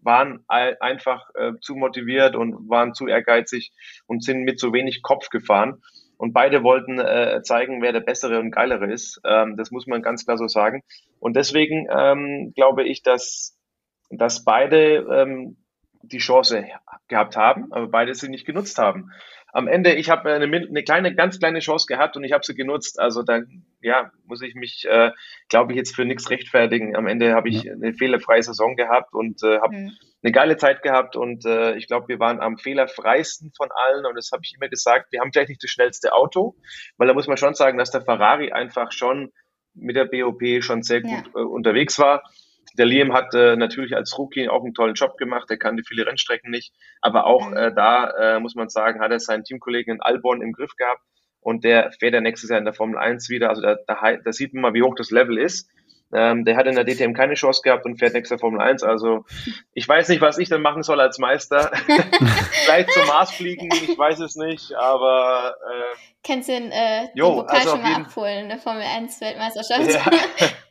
S4: waren einfach äh, zu motiviert und waren zu ehrgeizig und sind mit zu wenig Kopf gefahren. Und beide wollten äh, zeigen, wer der bessere und geilere ist. Ähm, das muss man ganz klar so sagen. Und deswegen ähm, glaube ich, dass, dass beide ähm, die Chance gehabt haben, aber beide sie nicht genutzt haben. Am Ende, ich habe eine, eine kleine, ganz kleine Chance gehabt und ich habe sie genutzt. Also da, ja, muss ich mich, äh, glaube ich, jetzt für nichts rechtfertigen. Am Ende habe ich eine fehlerfreie Saison gehabt und äh, habe mhm. eine geile Zeit gehabt und äh, ich glaube, wir waren am fehlerfreisten von allen und das habe ich immer gesagt. Wir haben vielleicht nicht das schnellste Auto, weil da muss man schon sagen, dass der Ferrari einfach schon mit der BOP schon sehr gut ja. äh, unterwegs war. Der Liam hat äh, natürlich als Rookie auch einen tollen Job gemacht. Er kannte viele Rennstrecken nicht. Aber auch mhm. äh, da, äh, muss man sagen, hat er seinen Teamkollegen in Albon im Griff gehabt. Und der fährt ja nächstes Jahr in der Formel 1 wieder. Also da, da, da sieht man mal, wie hoch das Level ist. Ähm, der hat in der DTM keine Chance gehabt und fährt nächstes Jahr Formel 1. Also ich weiß nicht, was ich dann machen soll als Meister. Vielleicht zum Mars fliegen, ich weiß es nicht, aber
S2: äh, Kennst du den, äh, jo, den Pokal also schon mal abholen in der Formel 1 Weltmeisterschaft?
S4: Ja.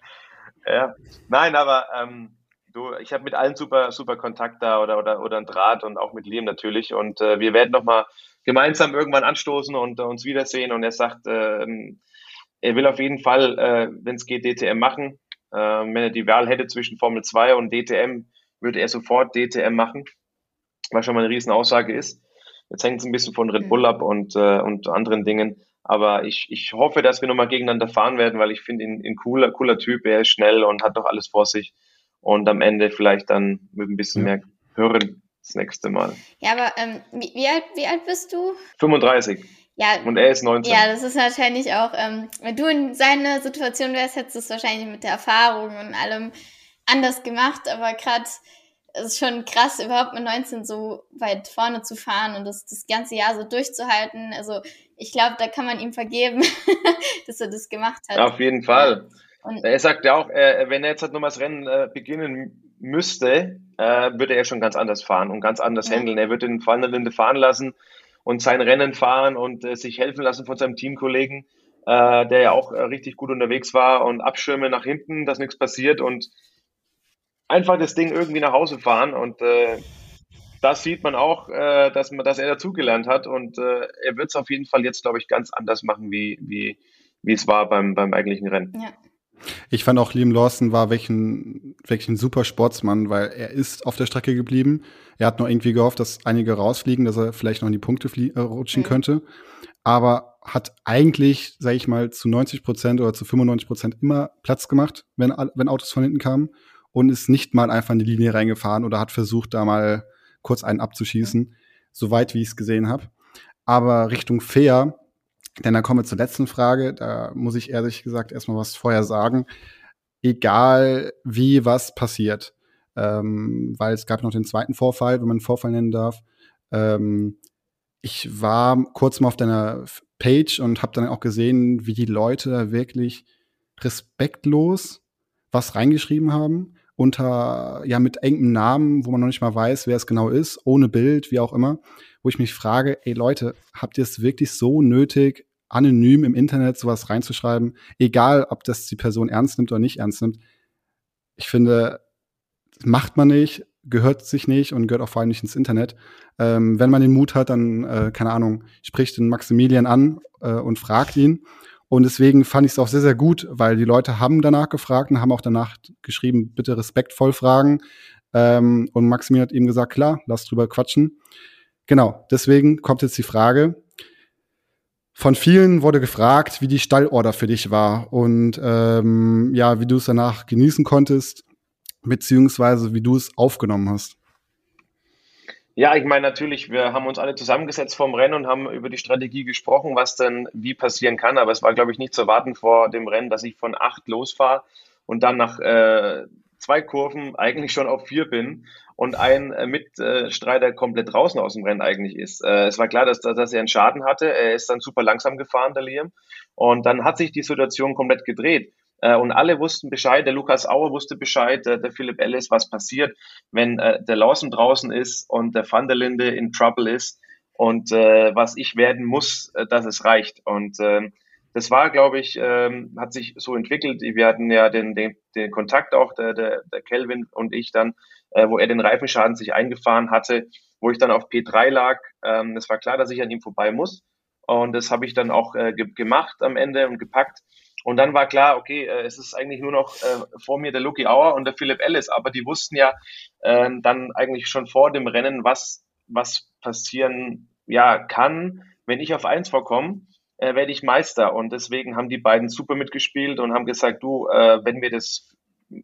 S4: Ja, nein, aber ähm, du, ich habe mit allen super, super Kontakt da oder, oder, oder ein Draht und auch mit Liam natürlich. Und äh, wir werden nochmal gemeinsam irgendwann anstoßen und äh, uns wiedersehen. Und er sagt, äh, er will auf jeden Fall, äh, wenn es geht, DTM machen. Äh, wenn er die Wahl hätte zwischen Formel 2 und DTM, würde er sofort DTM machen, was schon mal eine riesen Aussage ist. Jetzt hängt es ein bisschen von Red Bull mhm. ab und, äh, und anderen Dingen. Aber ich, ich hoffe, dass wir nochmal gegeneinander fahren werden, weil ich finde ihn ein cooler, cooler Typ. Er ist schnell und hat doch alles vor sich. Und am Ende vielleicht dann mit ein bisschen ja. mehr Hören das nächste Mal.
S2: Ja, aber ähm, wie, wie, alt, wie alt bist du?
S4: 35. Ja, und er ist 19.
S2: Ja, das ist wahrscheinlich auch, ähm, wenn du in seiner Situation wärst, hättest du es wahrscheinlich mit der Erfahrung und allem anders gemacht. Aber gerade es ist schon krass, überhaupt mit 19 so weit vorne zu fahren und das, das ganze Jahr so durchzuhalten. Also ich glaube, da kann man ihm vergeben, dass er das gemacht hat.
S4: Auf jeden Fall. Und er sagt ja auch, äh, wenn er jetzt halt nochmal das Rennen äh, beginnen müsste, äh, würde er schon ganz anders fahren und ganz anders ja. handeln. Er würde den Van der Linde fahren lassen und sein Rennen fahren und sich helfen lassen von seinem Teamkollegen, der ja auch richtig gut unterwegs war und abschirmen nach hinten, dass nichts passiert und einfach das Ding irgendwie nach Hause fahren und äh, das sieht man auch, äh, dass, man, dass er dazugelernt hat und äh, er wird es auf jeden Fall jetzt, glaube ich, ganz anders machen, wie, wie, wie es war beim, beim eigentlichen Rennen. Ja.
S1: Ich fand auch, Liam Lawson war welchen, welchen super Sportsmann, weil er ist auf der Strecke geblieben. Er hat nur irgendwie gehofft, dass einige rausfliegen, dass er vielleicht noch in die Punkte äh, rutschen mhm. könnte. Aber hat eigentlich, sage ich mal, zu 90 Prozent oder zu 95 Prozent immer Platz gemacht, wenn, wenn Autos von hinten kamen und ist nicht mal einfach in die Linie reingefahren oder hat versucht, da mal kurz einen abzuschießen, soweit wie ich es gesehen habe. Aber Richtung fair, denn dann kommen wir zur letzten Frage, da muss ich ehrlich gesagt erstmal was vorher sagen. Egal wie was passiert, ähm, weil es gab noch den zweiten Vorfall, wenn man einen Vorfall nennen darf. Ähm, ich war kurz mal auf deiner Page und habe dann auch gesehen, wie die Leute da wirklich respektlos was reingeschrieben haben unter, ja, mit engem Namen, wo man noch nicht mal weiß, wer es genau ist, ohne Bild, wie auch immer, wo ich mich frage, ey Leute, habt ihr es wirklich so nötig, anonym im Internet sowas reinzuschreiben, egal ob das die Person ernst nimmt oder nicht ernst nimmt? Ich finde, macht man nicht, gehört sich nicht und gehört auch vor allem nicht ins Internet. Ähm, wenn man den Mut hat, dann, äh, keine Ahnung, spricht den Maximilian an äh, und fragt ihn. Und deswegen fand ich es auch sehr, sehr gut, weil die Leute haben danach gefragt und haben auch danach geschrieben, bitte respektvoll fragen. Ähm, und Maximilian hat ihm gesagt, klar, lass drüber quatschen. Genau, deswegen kommt jetzt die Frage, Von vielen wurde gefragt, wie die Stallorder für dich war und ähm, ja, wie du es danach genießen konntest, beziehungsweise wie du es aufgenommen hast.
S4: Ja, ich meine natürlich, wir haben uns alle zusammengesetzt vorm Rennen und haben über die Strategie gesprochen, was denn wie passieren kann. Aber es war, glaube ich, nicht zu erwarten vor dem Rennen, dass ich von acht losfahre und dann nach äh, zwei Kurven eigentlich schon auf vier bin und ein äh, Mitstreiter komplett draußen aus dem Rennen eigentlich ist. Äh, es war klar, dass, dass er einen Schaden hatte. Er ist dann super langsam gefahren, der Liam. Und dann hat sich die Situation komplett gedreht. Äh, und alle wussten Bescheid, der Lukas Auer wusste Bescheid, der Philipp Ellis, was passiert, wenn der Lawson draußen ist und der Van der Linde in Trouble ist und was ich werden muss, dass es reicht. Und ähm, das war, glaube ich, ähm, hat sich so entwickelt. Wir hatten ja den, den, den Kontakt auch, der, der, der Kelvin und ich dann, äh, wo er den Reifenschaden sich eingefahren hatte, wo ich dann auf P3 lag. Ähm, es war klar, dass ich an ihm vorbei muss. Und das habe ich dann auch äh, ge gemacht am Ende und gepackt. Und dann war klar, okay, äh, es ist eigentlich nur noch äh, vor mir der Lucky Auer und der Philipp Ellis. Aber die wussten ja äh, dann eigentlich schon vor dem Rennen, was, was passieren ja, kann, wenn ich auf eins vorkomme werde ich Meister. Und deswegen haben die beiden super mitgespielt und haben gesagt, du, wenn wir das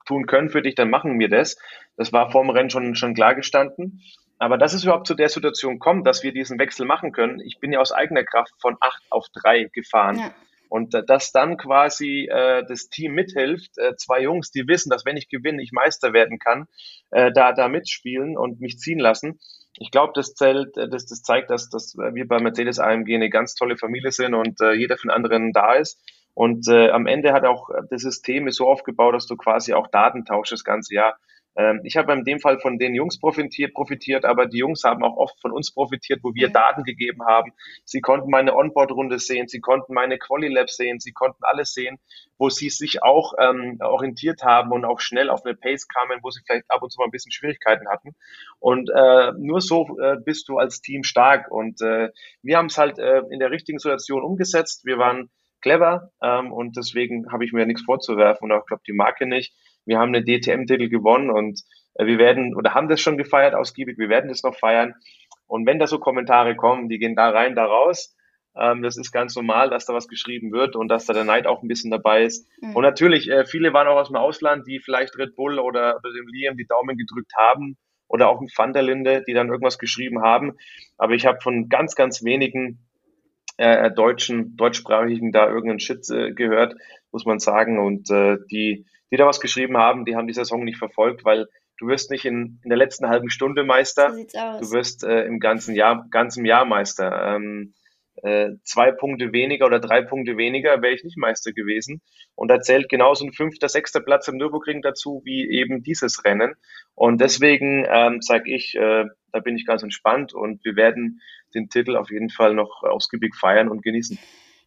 S4: tun können für dich, dann machen wir das. Das war vor dem Rennen schon, schon klar gestanden. Aber dass es überhaupt zu der Situation kommt, dass wir diesen Wechsel machen können, ich bin ja aus eigener Kraft von acht auf drei gefahren. Ja. Und äh, dass dann quasi äh, das Team mithilft, äh, zwei Jungs, die wissen, dass wenn ich gewinne, ich Meister werden kann, äh, da, da mitspielen und mich ziehen lassen ich glaube, das zählt, äh, das, das zeigt, dass, dass wir bei Mercedes AMG eine ganz tolle Familie sind und äh, jeder von anderen da ist. Und äh, am Ende hat auch das System ist so aufgebaut, dass du quasi auch Daten tauschst das ganze Jahr. Ähm, ich habe in dem Fall von den Jungs profitiert, profitiert, aber die Jungs haben auch oft von uns profitiert, wo wir mhm. Daten gegeben haben. Sie konnten meine Onboard-Runde sehen, sie konnten meine Quali-Lab sehen, sie konnten alles sehen, wo sie sich auch ähm, orientiert haben und auch schnell auf eine Pace kamen, wo sie vielleicht ab und zu mal ein bisschen Schwierigkeiten hatten. Und äh, nur so äh, bist du als Team stark. Und äh, wir haben es halt äh, in der richtigen Situation umgesetzt. Wir waren clever ähm, und deswegen habe ich mir nichts vorzuwerfen und auch glaube die Marke nicht. Wir haben einen DTM-Titel gewonnen und äh, wir werden oder haben das schon gefeiert ausgiebig, wir werden das noch feiern. Und wenn da so Kommentare kommen, die gehen da rein, da raus, ähm, das ist ganz normal, dass da was geschrieben wird und dass da der Neid auch ein bisschen dabei ist. Mhm. Und natürlich, äh, viele waren auch aus dem Ausland, die vielleicht Red Bull oder, oder dem Liam die Daumen gedrückt haben oder auch ein Van der Linde, die dann irgendwas geschrieben haben. Aber ich habe von ganz, ganz wenigen äh, deutschen, deutschsprachigen da irgendeinen Shit äh, gehört, muss man sagen. Und äh, die, die da was geschrieben haben, die haben die Saison nicht verfolgt, weil du wirst nicht in, in der letzten halben Stunde Meister, so du wirst äh, im ganzen Jahr, ganzen Jahr Meister. Ähm, äh, zwei Punkte weniger oder drei Punkte weniger wäre ich nicht Meister gewesen. Und da zählt genauso ein fünfter, sechster Platz im Nürburgring dazu wie eben dieses Rennen. Und deswegen ähm, sage ich, äh, da bin ich ganz entspannt und wir werden den Titel auf jeden Fall noch ausgiebig feiern und genießen.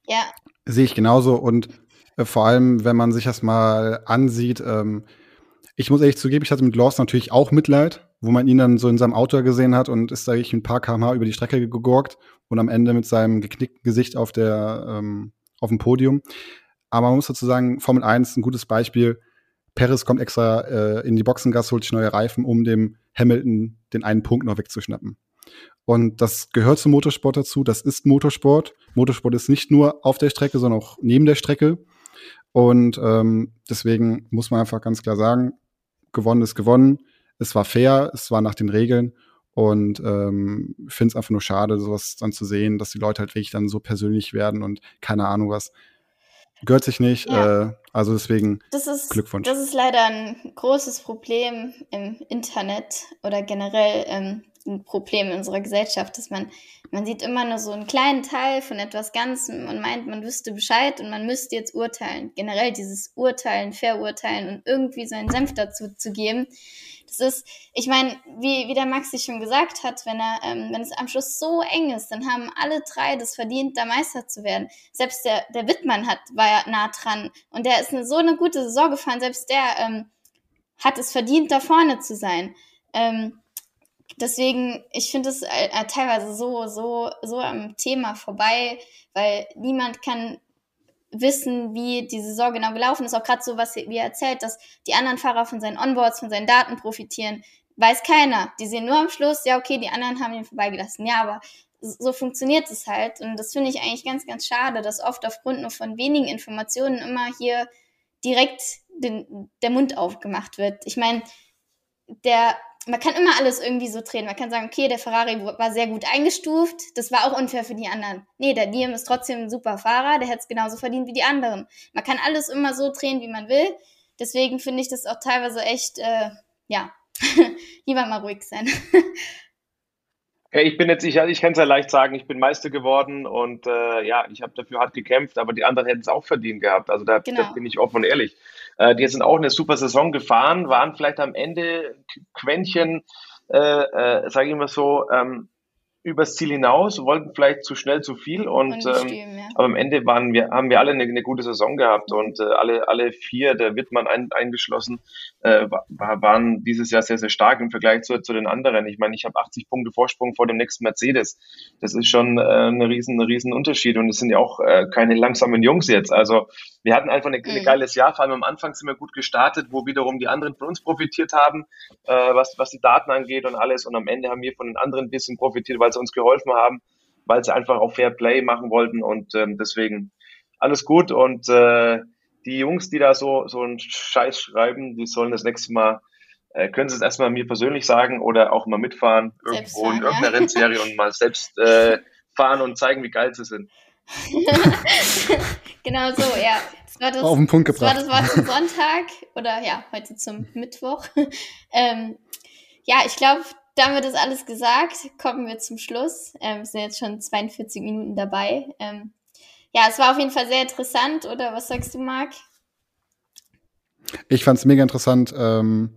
S1: Ja. Sehe ich genauso und vor allem, wenn man sich das mal ansieht, ähm, ich muss ehrlich zugeben, ich hatte mit Lawson natürlich auch Mitleid, wo man ihn dann so in seinem Auto gesehen hat und ist da ich ein paar kmh über die Strecke gegurkt und am Ende mit seinem geknickten Gesicht auf der ähm, auf dem Podium. Aber man muss dazu sagen, Formel 1 ein gutes Beispiel. Perez kommt extra äh, in die Boxengasse, holt sich neue Reifen, um dem Hamilton den einen Punkt noch wegzuschnappen. Und das gehört zum Motorsport dazu. Das ist Motorsport. Motorsport ist nicht nur auf der Strecke, sondern auch neben der Strecke. Und ähm, deswegen muss man einfach ganz klar sagen, gewonnen ist gewonnen. Es war fair, es war nach den Regeln. Und ähm, finde es einfach nur schade, sowas dann zu sehen, dass die Leute halt wirklich dann so persönlich werden und keine Ahnung was. Gehört sich nicht. Ja. Äh, also deswegen
S2: das ist,
S1: Glückwunsch.
S2: Das ist leider ein großes Problem im Internet oder generell ähm, ein Problem in unserer Gesellschaft, dass man, man sieht immer nur so einen kleinen Teil von etwas Ganzem und meint, man wüsste Bescheid und man müsste jetzt urteilen. Generell dieses Urteilen, Verurteilen und irgendwie seinen Senf dazu zu geben. Das ist, ich meine, wie, wie der Maxi schon gesagt hat, wenn er, ähm, wenn es am Schluss so eng ist, dann haben alle drei das verdient, da Meister zu werden. Selbst der, der Wittmann hat, war ja nah dran und der ist eine, so eine gute Saison gefahren, selbst der ähm, hat es verdient, da vorne zu sein. Ähm, deswegen, ich finde es äh, äh, teilweise so, so, so am Thema vorbei, weil niemand kann wissen, wie die Saison genau gelaufen ist. Auch gerade so, was wie er erzählt, dass die anderen Fahrer von seinen Onboards, von seinen Daten profitieren, weiß keiner. Die sehen nur am Schluss, ja, okay, die anderen haben ihn vorbeigelassen. Ja, aber so funktioniert es halt. Und das finde ich eigentlich ganz, ganz schade, dass oft aufgrund nur von wenigen Informationen immer hier direkt den, der Mund aufgemacht wird. Ich meine, der, man kann immer alles irgendwie so drehen. Man kann sagen, okay, der Ferrari war sehr gut eingestuft, das war auch unfair für die anderen. Nee, der Liam ist trotzdem ein super Fahrer, der hätte es genauso verdient wie die anderen. Man kann alles immer so drehen, wie man will. Deswegen finde ich das auch teilweise echt, äh, ja, lieber mal ruhig sein.
S4: Ja, ich bin jetzt, ich, ich kann es ja leicht sagen, ich bin Meister geworden und äh, ja, ich habe dafür hart gekämpft, aber die anderen hätten es auch verdient gehabt. Also da, genau. da bin ich offen und ehrlich. Äh, die sind auch eine super Saison gefahren, waren vielleicht am Ende Quäntchen, äh, äh, sage ich mal so, ähm, übers Ziel hinaus, wollten vielleicht zu schnell zu viel und ähm, ja. aber am Ende waren wir, haben wir alle eine, eine gute Saison gehabt und äh, alle, alle vier, der Wittmann ein, eingeschlossen, äh, waren dieses Jahr sehr, sehr stark im Vergleich zu, zu den anderen. Ich meine, ich habe 80 Punkte Vorsprung vor dem nächsten Mercedes. Das ist schon äh, ein riesen, riesen Unterschied und es sind ja auch äh, keine langsamen Jungs jetzt. Also wir hatten einfach ein mhm. geiles Jahr, vor allem am Anfang sind wir gut gestartet, wo wiederum die anderen von uns profitiert haben, äh, was, was die Daten angeht und alles und am Ende haben wir von den anderen ein bisschen profitiert, weil sie uns geholfen haben, weil sie einfach auch Fair Play machen wollten und ähm, deswegen alles gut und äh, die Jungs, die da so, so einen Scheiß schreiben, die sollen das nächste Mal, äh, können sie es erstmal mir persönlich sagen oder auch mal mitfahren, irgendwo fahren, in irgendeiner ja. Rennserie und mal selbst äh, fahren und zeigen, wie geil sie sind.
S2: genau so, ja.
S1: Das war das, Auf den Punkt
S2: gebracht. Das war das Wort zum Sonntag oder ja, heute zum Mittwoch. ähm, ja, ich glaube, damit ist alles gesagt. Kommen wir zum Schluss. Ähm, wir sind jetzt schon 42 Minuten dabei. Ähm, ja, es war auf jeden Fall sehr interessant, oder was sagst du, Marc?
S1: Ich fand es mega interessant, ähm,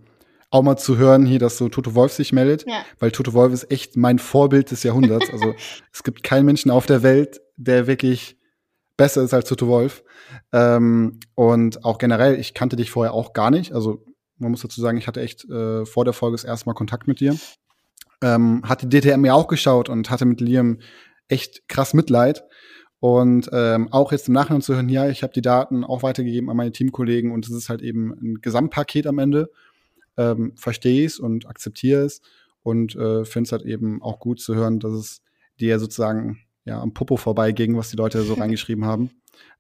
S1: auch mal zu hören hier, dass so Toto Wolf sich meldet, ja. weil Toto Wolf ist echt mein Vorbild des Jahrhunderts. Also es gibt keinen Menschen auf der Welt, der wirklich besser ist als Toto Wolf. Ähm, und auch generell, ich kannte dich vorher auch gar nicht. Also man muss dazu sagen, ich hatte echt äh, vor der Folge das erste Mal Kontakt mit dir ähm, hat die DTM ja auch geschaut und hatte mit Liam echt krass Mitleid. Und ähm, auch jetzt im Nachhinein zu hören, ja, ich habe die Daten auch weitergegeben an meine Teamkollegen und es ist halt eben ein Gesamtpaket am Ende. Ähm, Verstehe es und akzeptiere es und äh, finde es halt eben auch gut zu hören, dass es dir sozusagen ja am Popo vorbeiging, was die Leute so reingeschrieben haben.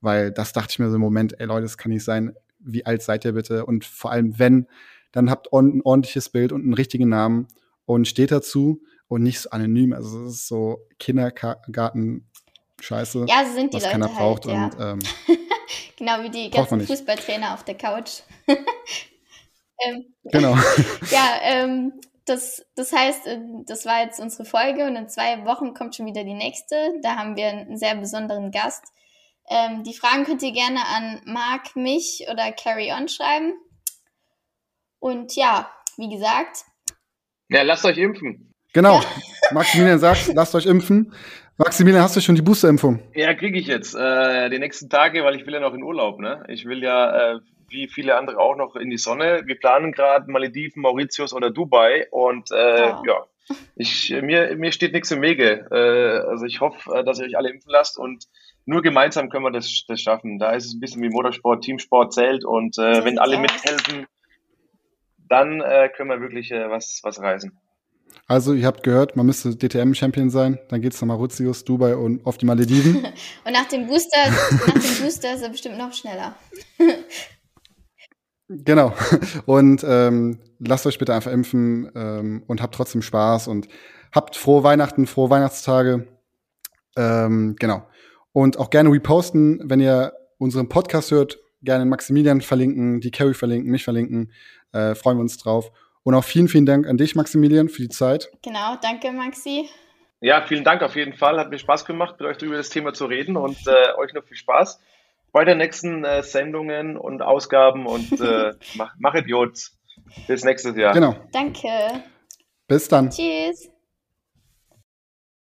S1: Weil das dachte ich mir so im Moment, ey Leute, das kann nicht sein. Wie alt seid ihr bitte? Und vor allem, wenn, dann habt ein ordentliches Bild und einen richtigen Namen und steht dazu und nicht so anonym. Also es ist so Kindergarten Scheiße,
S2: ja, so sind die
S1: was
S2: Leute
S1: keiner braucht.
S2: Halt, ja.
S1: und, ähm,
S2: genau wie die ganzen Fußballtrainer auf der Couch.
S1: Ähm, genau.
S2: ja, ähm, das, das heißt, äh, das war jetzt unsere Folge und in zwei Wochen kommt schon wieder die nächste. Da haben wir einen sehr besonderen Gast. Ähm, die Fragen könnt ihr gerne an Marc, mich oder Carry On schreiben. Und ja, wie gesagt,
S4: ja, lasst euch impfen.
S1: Genau. Maximilian sagt, lasst euch impfen. Maximilian, hast du schon die Boosterimpfung?
S4: Ja, kriege ich jetzt. Äh, die nächsten Tage, weil ich will ja noch in Urlaub. Ne? Ich will ja, äh, wie viele andere auch, noch in die Sonne. Wir planen gerade Malediven, Mauritius oder Dubai. Und äh, wow. ja, ich, mir, mir steht nichts im Wege. Äh, also ich hoffe, äh, dass ihr euch alle impfen lasst und nur gemeinsam können wir das, das schaffen. Da ist es ein bisschen wie Motorsport, Teamsport zählt und äh, wenn alle mithelfen, dann äh, können wir wirklich äh, was, was reisen.
S1: Also, ihr habt gehört, man müsste DTM-Champion sein, dann geht es nach Mauritius, Dubai und auf die Malediven.
S2: und nach dem Booster, nach dem Booster ist er bestimmt noch schneller.
S1: genau. Und ähm, lasst euch bitte einfach impfen ähm, und habt trotzdem Spaß und habt frohe Weihnachten, frohe Weihnachtstage. Ähm, genau. Und auch gerne reposten, wenn ihr unseren Podcast hört, gerne Maximilian verlinken, die Carrie verlinken, mich verlinken. Äh, freuen wir uns drauf. Und auch vielen, vielen Dank an dich, Maximilian, für die Zeit.
S2: Genau, danke, Maxi.
S4: Ja, vielen Dank auf jeden Fall. Hat mir Spaß gemacht, mit euch über das Thema zu reden und äh, euch noch viel Spaß bei den nächsten äh, Sendungen und Ausgaben und äh, mach, mach Idiot. Bis nächstes Jahr.
S1: Genau.
S2: Danke.
S1: Bis dann.
S2: Tschüss.